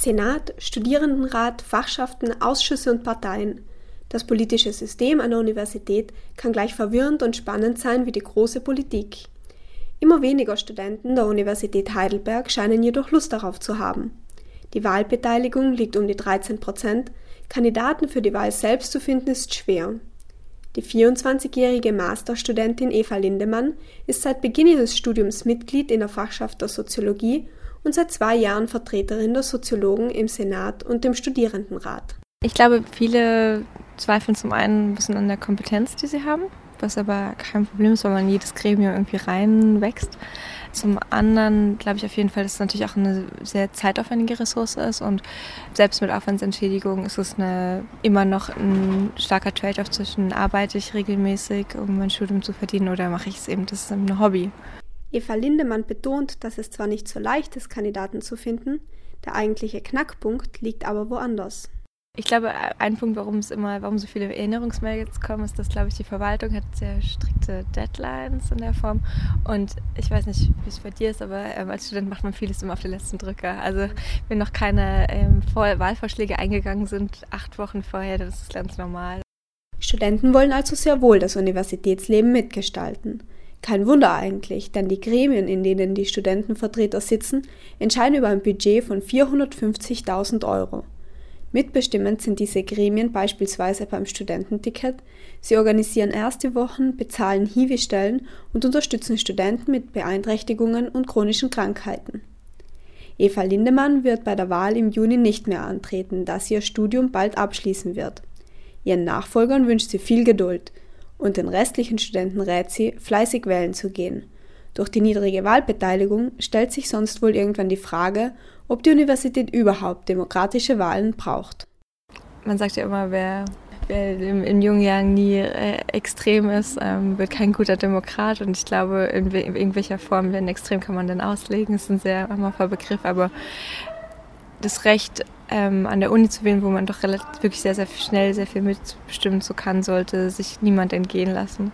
Senat, Studierendenrat, Fachschaften, Ausschüsse und Parteien. Das politische System der Universität kann gleich verwirrend und spannend sein wie die große Politik. Immer weniger Studenten der Universität Heidelberg scheinen jedoch Lust darauf zu haben. Die Wahlbeteiligung liegt um die 13 Prozent, Kandidaten für die Wahl selbst zu finden ist schwer. Die 24-jährige Masterstudentin Eva Lindemann ist seit Beginn ihres Studiums Mitglied in der Fachschaft der Soziologie und seit zwei Jahren Vertreterin der Soziologen im Senat und dem Studierendenrat. Ich glaube, viele zweifeln zum einen ein bisschen an der Kompetenz, die sie haben, was aber kein Problem ist, weil man in jedes Gremium irgendwie reinwächst. Zum anderen glaube ich auf jeden Fall, dass es natürlich auch eine sehr zeitaufwendige Ressource ist und selbst mit Aufwandsentschädigung ist es eine, immer noch ein starker Trade-off zwischen arbeite ich regelmäßig, um mein Studium zu verdienen oder mache ich es eben, das ist ein Hobby. Eva Lindemann betont, dass es zwar nicht so leicht ist, Kandidaten zu finden, der eigentliche Knackpunkt liegt aber woanders. Ich glaube, ein Punkt, warum es immer, warum so viele Erinnerungsmails kommen, ist, dass, glaube ich, die Verwaltung hat sehr strikte Deadlines in der Form. Und ich weiß nicht, wie es bei dir ist, aber ähm, als Student macht man vieles immer auf den letzten Drücker. Also wenn noch keine ähm, Wahlvorschläge eingegangen sind, acht Wochen vorher, dann ist das ganz normal. Studenten wollen also sehr wohl das Universitätsleben mitgestalten. Kein Wunder eigentlich, denn die Gremien, in denen die Studentenvertreter sitzen, entscheiden über ein Budget von 450.000 Euro. Mitbestimmend sind diese Gremien beispielsweise beim Studententicket. Sie organisieren erste Wochen, bezahlen Hiwi-Stellen und unterstützen Studenten mit Beeinträchtigungen und chronischen Krankheiten. Eva Lindemann wird bei der Wahl im Juni nicht mehr antreten, da sie ihr Studium bald abschließen wird. Ihren Nachfolgern wünscht sie viel Geduld und den restlichen Studenten rät sie, fleißig wählen zu gehen. Durch die niedrige Wahlbeteiligung stellt sich sonst wohl irgendwann die Frage, ob die Universität überhaupt demokratische Wahlen braucht. Man sagt ja immer, wer, wer in, in, jungen Jahren nie äh, extrem ist, ähm, wird kein guter Demokrat. Und ich glaube, in, in irgendwelcher Form, wenn extrem kann man dann auslegen, ist ein sehr amorpher Begriff. Aber das Recht, ähm, an der Uni zu wählen, wo man doch relativ, wirklich sehr, sehr schnell sehr viel mitbestimmen so kann, sollte sich niemand entgehen lassen.